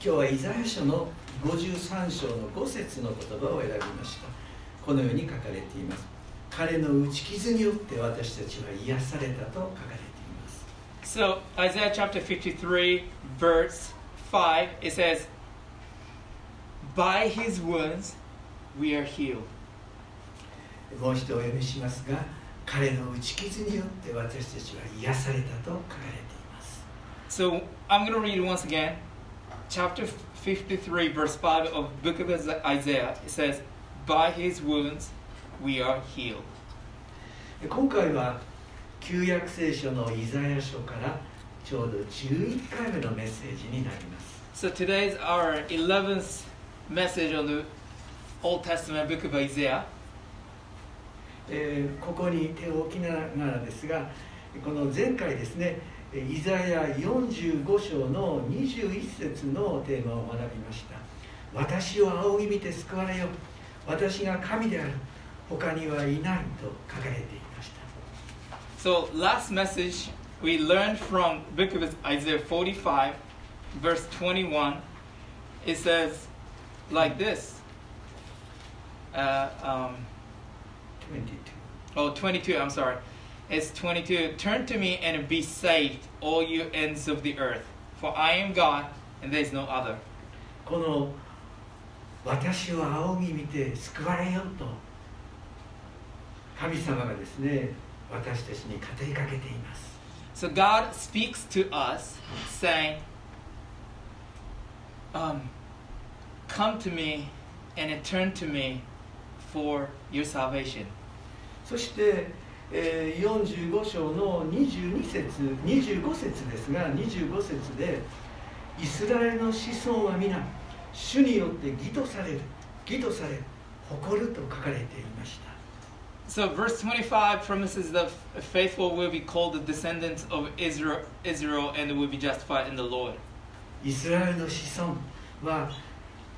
今日はイザヤ書の53章の5節の言葉を選びましたこのように書かれています彼の打ち傷によって私たちは癒されたと書かれています So, Isaiah chapter 53, verse 5, it says, By his wounds we are healed. もう一度お読みしますが彼の打ち傷によって私たちは癒されたと書かれています So, I'm going to read once again. Chapter 53, verse 5 of book of Isaiah. It says, By his wounds we are healed. 今回は旧約聖書のイザヤ書からちょうど11回目のメッセージになります So, today's our 11th message on the Old Testament book of Isaiah. えーここに手を置きながらですがこの前回ですねえーイザヤ45章の21節のテーマを学びました私を仰ぎ見て救われよ私が神である他にはいないと書かれていました So, last message we learned from book of Isaiah 45, verse 21. It says like this. Uh, um, 22 oh, 22, I'm sorry. It's 22. Turn to me and be saved, all you ends of the earth. For I am God, and there is no other. この私を仰ぎ見て救われよと神様がですね私たちに語りかけています So God speaks to us, saying, um, Come to me and turn to me for your salvation. そして、 えー45章の22節25節ですが25節でイスラエルの子孫は皆主によって義とされる義とされ誇ると書かれていました So verse 25 promises the faithful will be called the descendants of Israel, Israel and will be justified in the Lord. イスラエルの子孫は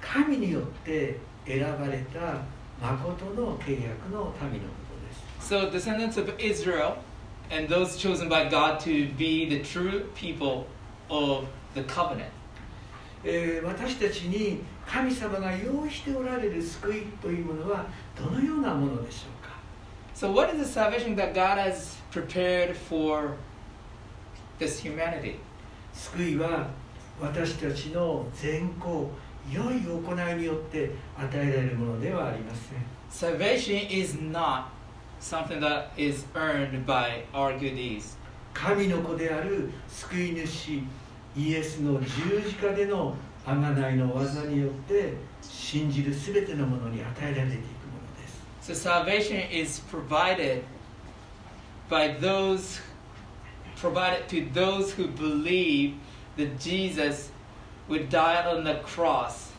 神によって選ばれた誠の契約の民の So descendants of Israel and those chosen by God to be the true people of the covenant. えー私たちに神様が用意しておられる救いというものはどのようなものでしょうか So what is the salvation that God has prepared for this humanity? 救いは私たちの善行良い行いによって与えられるものではありません Salvation is not something that is earned by our good deeds. 神の子である救い主イエスの十字架での贖いの技によって信じる全てのものに与えられていくものです So salvation is provided by those provided to those who believe that Jesus would die on the cross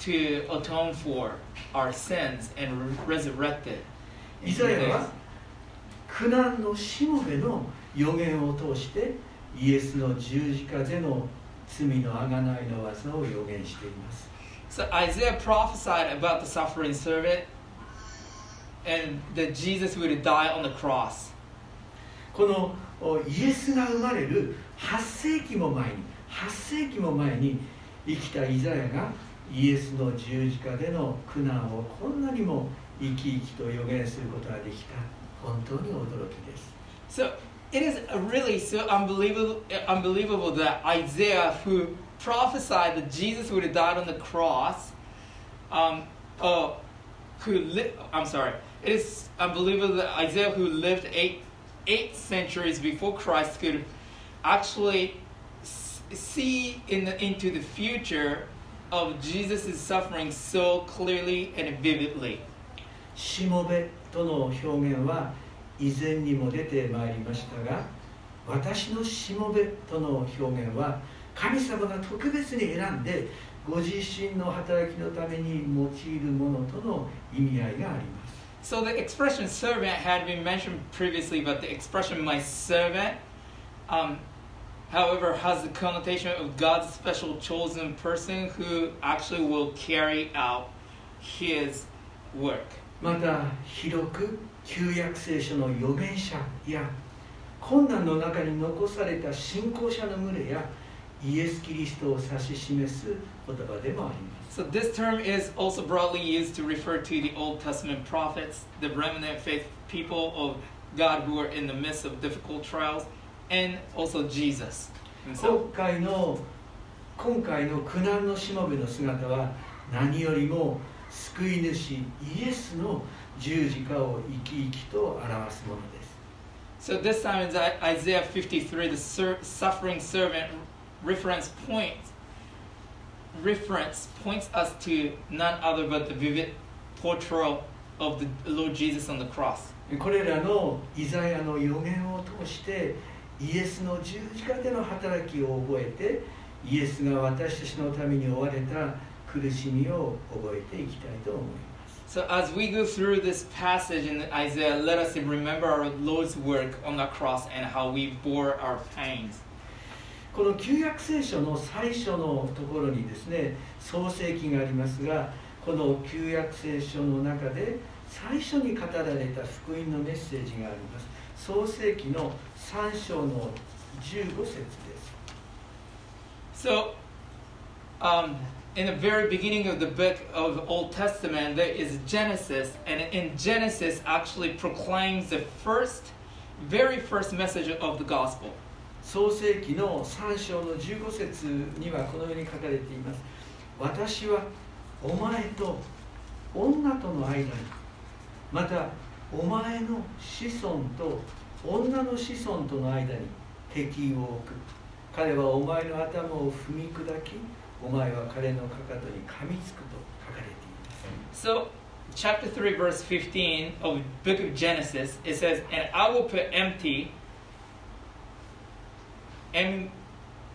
to atone for our sins and resurrected. イザヤは苦難のしもべの予言を通してイエスの十字架での罪の贖いの技を予言しています So Isaiah prophesied about the suffering servant and that Jesus would die on the cross. このおイエスが生まれる8世紀も前に8世紀も前に生きたイザヤがイエスの十字架での苦難をこんなにも生き生きと予言することができた本当に驚きです So it is really so unbelievable, unbelievable that Isaiah, who prophesied that Jesus would have died on the cross, um, uh, who li- I'm sorry, it is unbelievable that Isaiah, who lived eight eight centuries before Christ, could actually s- see in the, into the future of Jesus' suffering so clearly and vividly. しもべとの表現は以前にも出てまいりましたが私のしもべとの表現は神様が特別に選んでご自身の働きのために用いるものとの意味合いがあります So the expression servant had been mentioned previously, but the expression my servant, um, however, has the connotation of God's special chosen person who actually will carry out his work. また広く旧約聖書の預言者や困難の中に残された信仰者の群れや イエス・キリストを指し示す言葉でもあります So this term is also broadly used to refer to the Old Testament prophets, the remnant faith people of God who are in the midst of difficult trials, And also Jesus 今.回の今回の苦難のしもべの姿は何よりも救い主イエスの十字架を生き生きと表すものです So this time in Isaiah 53, the suffering servant reference point reference points us to none other but the vivid portrayal of the Lord Jesus on the cross. これらのイザヤの予言を通してイエスの十字架での働きを覚えてイエスが私たちのために負われた苦しみを覚えていきたいと思います So as we go through this passage in Isaiah, let us remember our Lord's work on the cross and how we bore our pains. この旧約聖書の最初のところにですね創世記がありますがこの旧約聖書の中で最初に語られた福音のメッセージがあります創世記の3章の15節です So, um, in the very beginning of the book of Old Testament, there is Genesis, and in Genesis actually proclaims the first, very first message of the gospel. 創世記の3章の15節にはこのように書かれています私はお前と女との間にまたお前の子孫と女の子孫との間に敵を置く彼はお前の頭を踏み砕きお前は彼のかかとに噛みつくと書かれています So, chapter 3, verse 15 of book of Genesis, it says, And I will put empty em-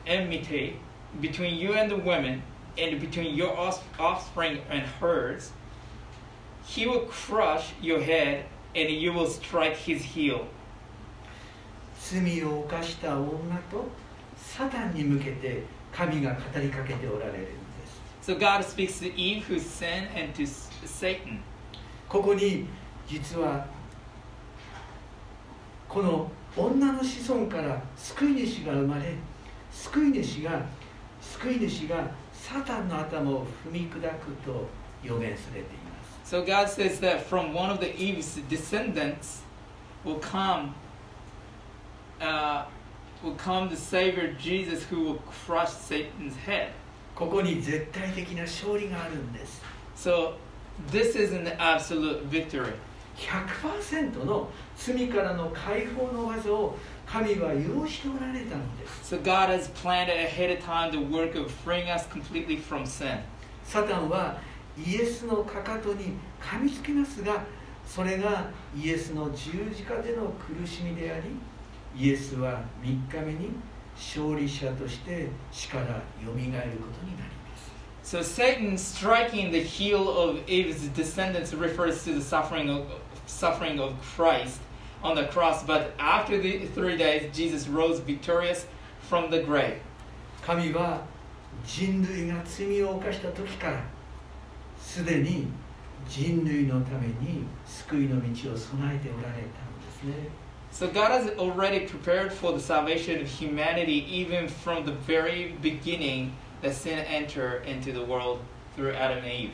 enmity between you and the women, and between your off- offspring and hers. He will crush your head, and you will strike his heel. 罪を犯した女とサタンに向けて神が語りかけておられるんです So God speaks to Eve who sinned and to Satan. ここに実はこの女の子孫から救い主が生まれ救い主が救い主がサタンの頭を踏み砕くと予言されています So God says that from one of the Eve's descendants will come, uh, will come the Savior Jesus who will crush Satan's head. ここに絶対的な勝利があるんです So this is an absolute victory. 100%の罪からの解放の技を神は用意しておられたのです So God has planned ahead of time the work of freeing us completely from sin. サタンは イエスのかかとに噛みつきますがそれがイエスの十字架での苦しみでありイエスは3日目に勝利者として死からよみがえることになります So Satan striking the heel of Eve's descendants refers to the suffering of suffering of Christ on the cross. But after the three days, Jesus rose victorious from the grave. 神は人類が罪を犯した時からすでに人類のために救いの道を備えておられたんですね So God has already prepared for the salvation of humanity even from the very beginning that sin entered into the world through Adam and Eve.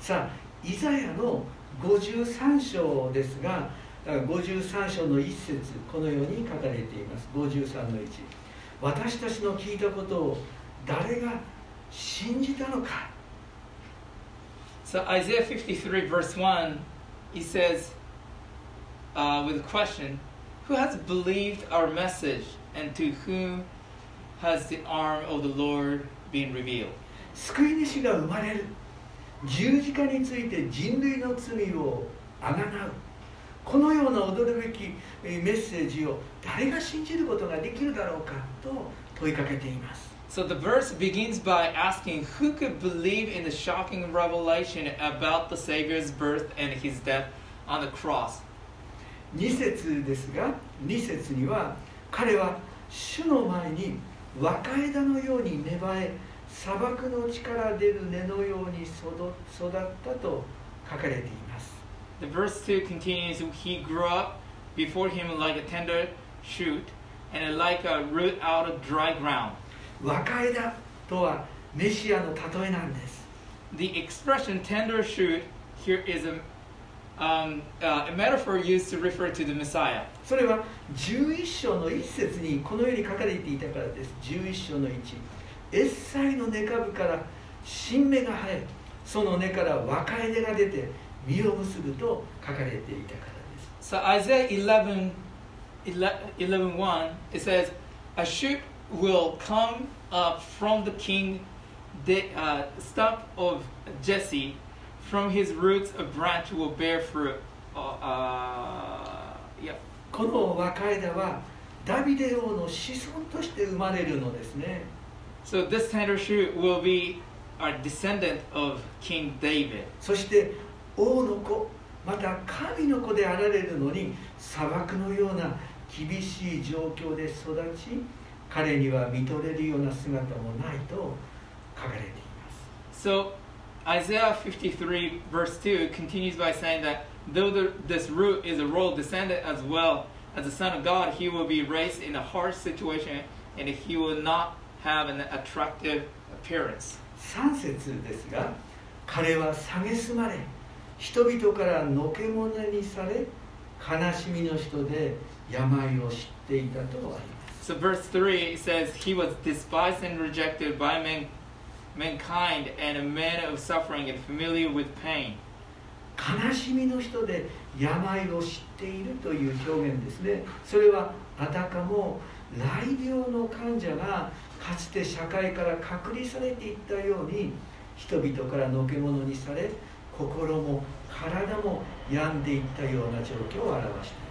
さあイザヤの53章ですがだから53章の一節このように書かれています53の1私たちの聞いたことを誰が信じたのか So Isaiah 53 verse 1, he says, uh, with a question, who has believed our message and to whom has the arm of the Lord been revealed? 救い主が生まれる十字架について人類の罪をあがなうこのような驚くべきえーメッセージを誰が信じることができるだろうかと問いかけています So the verse begins by asking who could believe in the shocking revelation about the Savior's birth and his death on the cross. 2節ですが2節には彼は主の前に若枝のように芽生え砂漠の地から出る根のように育育ったと書かれています The verse 2 continues He grew up before him like a tender shoot and like a root out of dry ground. 若枝とはメシアの例えなんです The expression tender shoot here is a, um, uh, a metaphor used to refer to the Messiah. それは11章の一節にこのように書かれていたからです11章の1エッサイの根株から新芽が生えその根から若枝が出て実を結ぶと書かれていたからです So Isaiah 11, 11, 1, it says, A shoot will come up from the king, the uh, stump of Jesse, from his roots a branch will bear fruit. Uh, uh, yeah. この若枝はダビデ王の子孫として生まれるのですね So this tender shoot will be a descendant of King David. そして王の子また神の子であられるのに砂漠のような厳しい状況で育ち彼には見とれるような姿もないと書かれています So Isaiah 53 verse 2 continues by saying that though the, this root is a royal descendant as well as the son of God, he will be raised in a harsh situation and he will not have an attractive appearance. 3節ですが彼は蔑まれ人々からのけ者にされ悲しみの人で病を知っていたとあります So verse 3 says he was despised and rejected by men, mankind and a man of suffering and familiar with pain. 悲しみの人で病を知っているという表現ですねそれはあたかも雷病の患者がかつて社会から隔離されていったように人々からのけ者にされ心も体も病んでいったような状況を表しています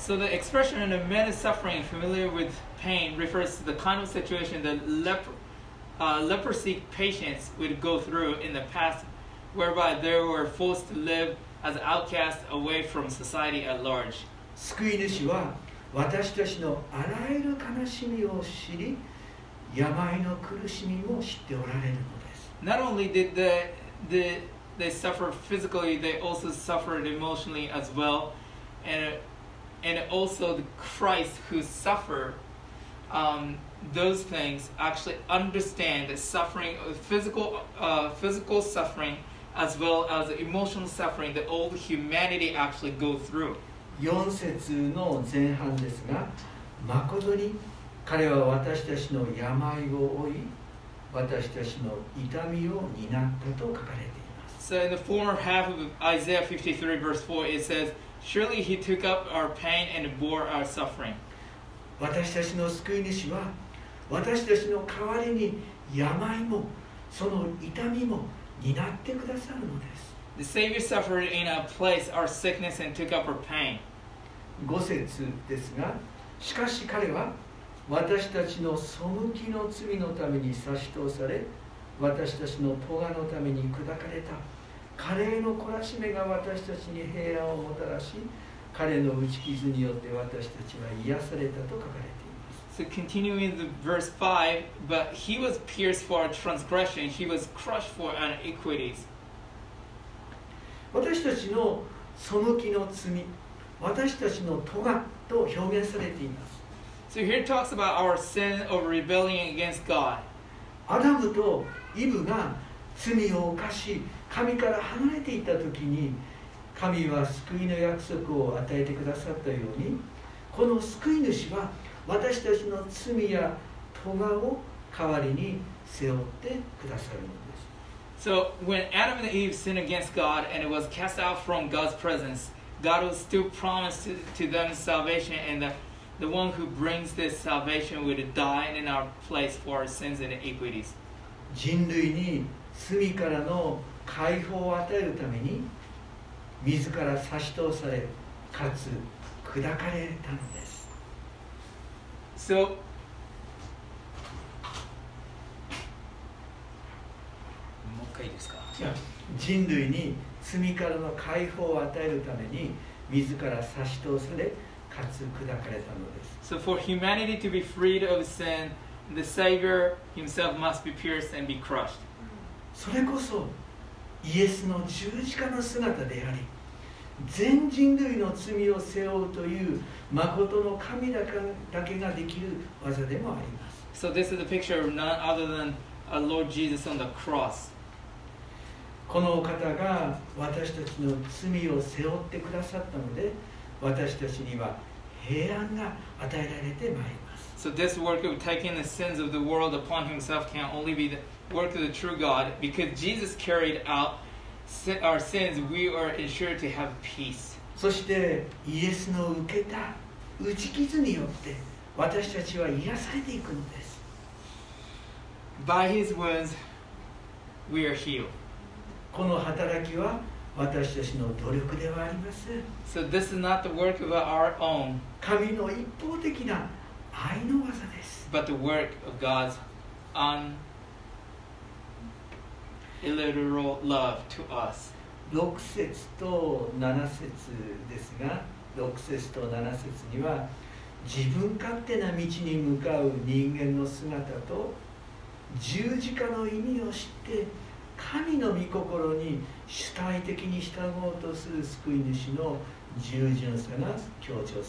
So the expression "a man is suffering, familiar with pain" refers to the kind of situation that lep- uh, leprosy patients would go through in the past, whereby they were forced to live as outcasts away from society at large. 救い主は私たちのあらゆる悲しみを知り病の苦しみも知っておられるのです Not only did the, the they suffer physically, they also suffered emotionally as well, and and also the Christ who suffered um, those things actually understand the suffering, uh, physical uh, physical suffering as well as the emotional suffering that all humanity actually go through. 4節の前半ですが誠に彼は私たちの病を負い私たちの痛みを担ったと書かれています So in the former half of Isaiah 53 verse 4 it says, Surely he took up our pain and bore our suffering. 私たちの救い主は私たちの代わりに病もその痛みも担ってくださるのです The Savior suffered in our place our sickness and took up our pain. 5節ですがしかし彼は私たちの背きの罪のために差し通され私たちの咎のために砕かれたカレーの懲らしめが私たちに平安をもたらし彼の打ち傷によって私たちは癒されたと書かれています So continuing the verse 5, but he was pierced for our transgression, he was crushed for our iniquities. 私たちの背きの罪私たちの咎と表現されています So here talks about our sin of rebellion against God. アダムとイブが罪を犯し神から離れていた時に神は救いの約束を与えてくださったようにこの救い主は私たちの罪や咎を代わりに背負ってくださるのです So when Adam and Eve sinned against God and it was cast out from God's presence, God will still promise to, to them salvation, and the, the one who brings this salvation would die in our place for our sins and iniquities. 人類に罪からの解放を与えるために 自ら差し通されかつ砕かれたのです So Yeah. 人類に罪からの解放を与えるために自ら差し通されかつ砕かれたのです So for humanity to be freed of sin, the Savior himself must be pierced and be crushed. それこそイエスの十字架の姿であり全人類の罪を背負うという誠の神だけだけができる技でもあります So this is a picture of none other than our Lord Jesus on the cross. このお方が私たちの罪を背負ってくださったので私たちには平安が与えられてまいります So this work of taking the sins of the world upon himself can only be the work of the true God. Because Jesus carried out sin- our sins, we are ensured to have peace. そしてイエスの受けた打ち傷によって私たちは癒されていくのです By his wounds, we are healed. この働きは私たちの努力ではありません So this is not the work of our own, 神の一方的な愛の技です but the work of God's unilliberal love to us. 6節と7節ですが6節と7節には自分勝手な道に向かう人間の姿と十字架の意味を知って神の御心に主体的に従おうとする救い主の従順さが強調されてい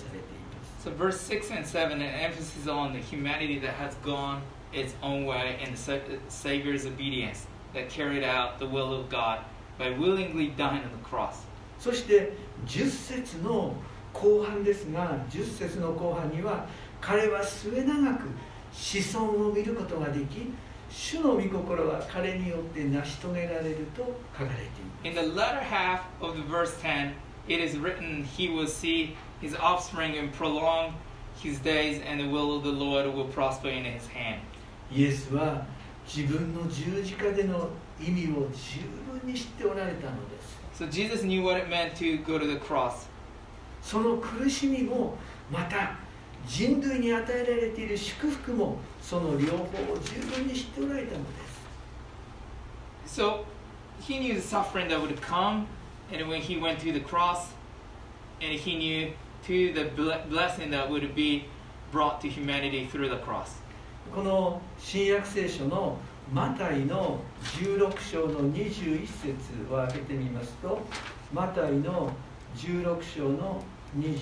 ます So verse 6 and 7 an emphasis on the humanity that has gone its own way and the Sa- Savior's obedience that carried out the will of God by willingly dying on the cross. そして10節の後半ですが10節の後半には彼は末永く子孫を見ることができ主の御心は彼によって成し遂げられると書かれてい In ま the latter half of the verse 10, it is written, He will see his offspring and prolong his days, and the will of the Lord will prosper in his hand. すイエスは 自分の十字架での意味を十分に知っておられたのです So Jesus knew what it meant to go to the cross. その苦しみもまた人類に与えられている祝福もその両方を十分に知っておられたのです So he knew the suffering that would come, and when he went to the cross, and he knew to the ble- blessing that would be brought to humanity through the cross. この新約聖書のマタイの16章の21節を開けてみますとマタイの16章の21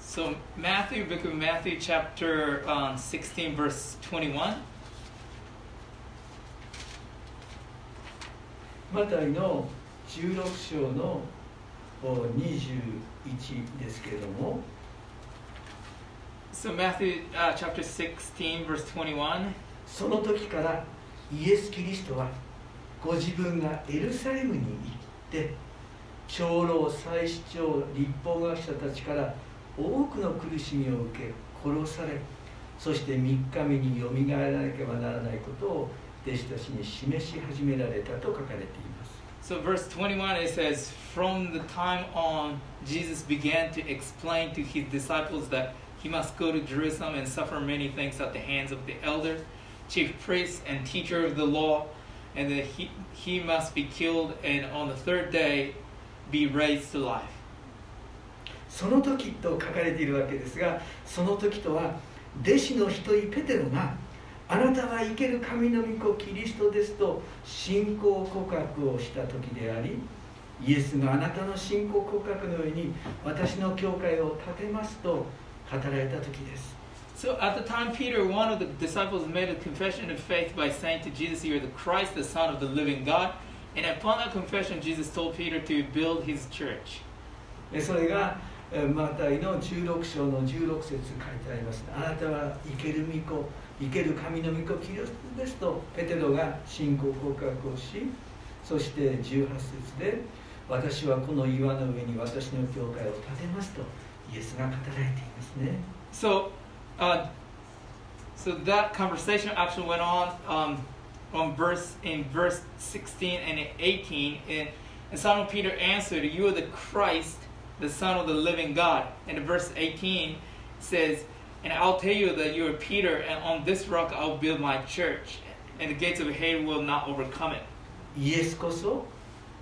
So Matthew, book of Matthew, chapter um, 16, verse 21. マタイの16章のお21ですけれども So Matthew, uh, chapter 16, verse 21. その時からイエス・キリストはご自分がエルサレムに行って長老祭司長立法学者たちから多くの苦しみを受け殺されそして3日目によみがえらなければならないことを弟子たちに示し始められたと書かれています So verse 21 it says, From the time on, Jesus began to explain to his disciples that he must go to Jerusalem and suffer many things at the hands of the elders, chief priests, and teacher of the law, and that he, he must be killed and on the third day be raised to life. その時と書かれているわけですがその時とは弟子の一人ペテロがあなたは生ける神の御子キリストですと信仰告白をした時でありイエスがあなたの信仰告白のように私の教会を建てますと働いた時です So at the time, Peter, one of the disciples, made a confession of faith by saying to Jesus, You are the Christ, the Son of the living God. And upon that confession, Jesus told Peter to build his church. えそれがえマタイの16章の16節書いてありますあなたは生ける御子生ける神の御子キリストですとペテロが信仰告白をしそして18節で私はこの岩の上に私の教会を建てますとイエスが語られていますね So, uh, so that conversation actually went on um, on verse in verse 16 and 18, and, and Simon Peter answered, "You are the Christ, the Son of the living God." And in verse 18 says, "And I'll tell you that you are Peter, and on this rock I'll build my church, and the gates of hell will not overcome it." イエスこそ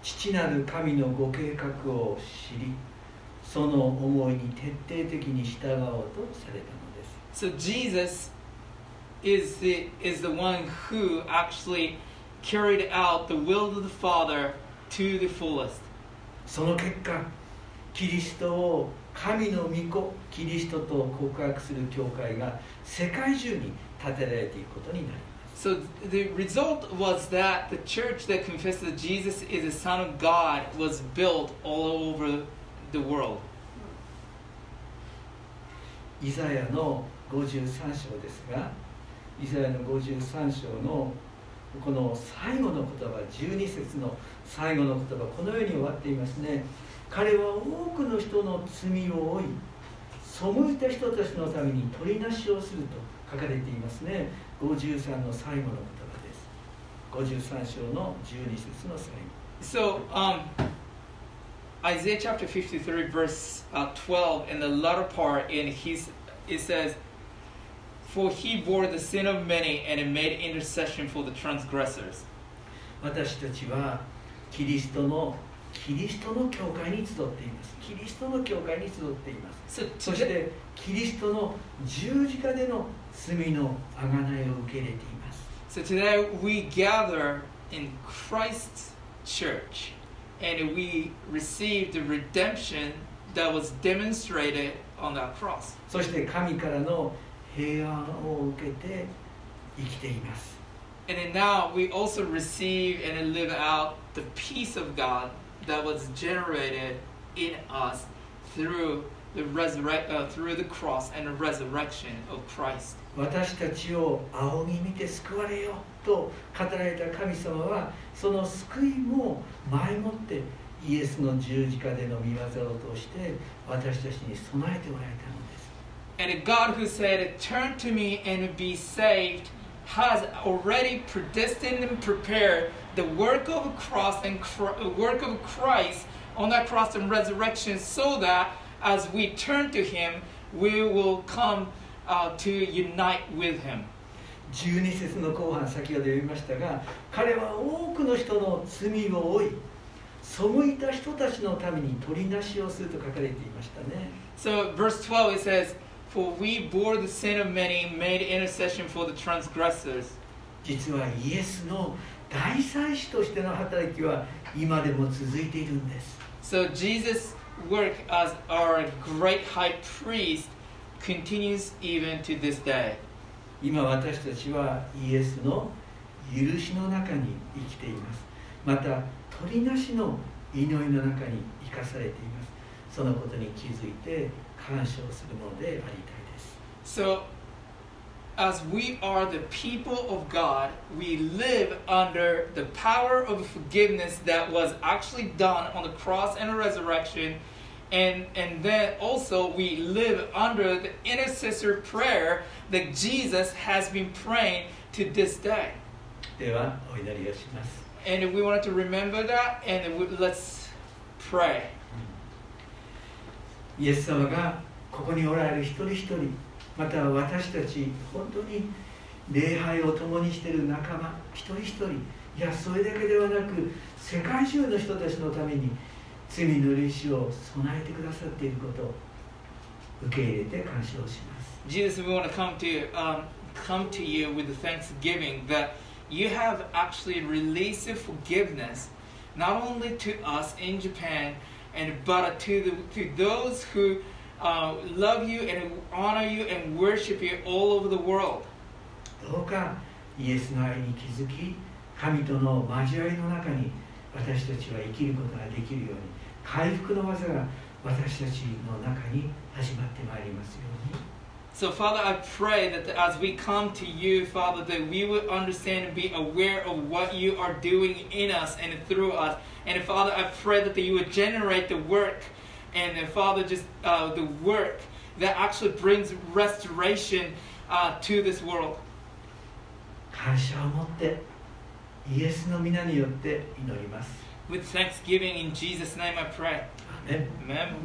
父なる神のご計画を知り その思いに徹底的に従おうとされたのです So Jesus is the is the one who actually carried out the will of the Father to the fullest. その結果キリストを神の御子キリストと告白する教会が世界中に建てられていくことになります So the result was that the church that confessed that Jesus is the Son of God was built all over the world. イザヤの53章ですがイザヤの53章のこの最後の言葉12節の最後の言葉このように終わっていますね。彼は多くの人の罪を負い背いた人たちのために取りなしをすると書かれていますね。53の最後の言葉です。53章の12節の最後。So, um, Isaiah chapter 53, verse uh, 12, in the latter part, in his, it says, For he bore the sin of many and made intercession for the transgressors. 私たちはキリストのキリストの教会に集っていますキリストの教会に集っています So そしてキリストの十字架での罪の贖いを受け入れています So today we gather in Christ's church and we receive the redemption that was demonstrated on that cross. そして神からの平安を受けて生きています And then now we also receive and live out the peace of God that was generated in us through the resurrect uh, through the cross and the resurrection of Christ. 私たちを仰ぎ見て救われよと語られた神様はその救いも前もってイエスの十字架での見業を通して私たちに備えておられたのです And a God who said, "Turn to me and be saved," has already predestined and prepared the work of a cross and Chri- uh, work of Christ on that cross and resurrection, so that as we turn to Him, we will come uh, to unite with Him. 12節の後半先ほど読みましたが彼は多くの人の罪を負い背いた人たちのために取りなしをすると書かれていましたね So, verse 12 it says, For we bore the sin of many, made intercession for the transgressors. 実はイエスの大祭司としての働きは今でも続いているんです So, Jesus' work as our great high priest continues even to this day. 今私たちはイエスの許しの中に生きています。また取りなしの祈りの中に生かされています。そのことに気づいて感謝をするものでありたいです。So, as we are the people of God, we live under the power of forgiveness that was actually done on the cross and the resurrection. And, and then also we live under the intercessor prayer that Jesus has been praying to this day. ではお祈りをします And we wanted to remember that and we, let's pray. イエス様がここにおられる一人一人 また私たち本当に礼拝を共にしている仲間一人一人いやそれだけではなく世界中の人たちのために罪の許しを備えてくださっていることを受け入れて感謝をします Jesus, we want to come to um, come to you with the thanksgiving that you have actually released forgiveness, not only to us in Japan, and but to the to those who uh, love you and honor you and worship you all over the world. どうかイエスの愛に気づき神との交わりの中に私たちは生きることができるように回復の技が私たちの中に始まってまいりますように So, Father, I pray that as we come to you, Father, that we would understand and be aware of what you are doing in us and through us. And Father, I pray that you would generate the work and uh, Father, just uh, the work that actually brings restoration uh, to this world. 感謝を持ってイエスの皆によって祈ります With thanksgiving in Jesus' name, I pray. アーメン Amen.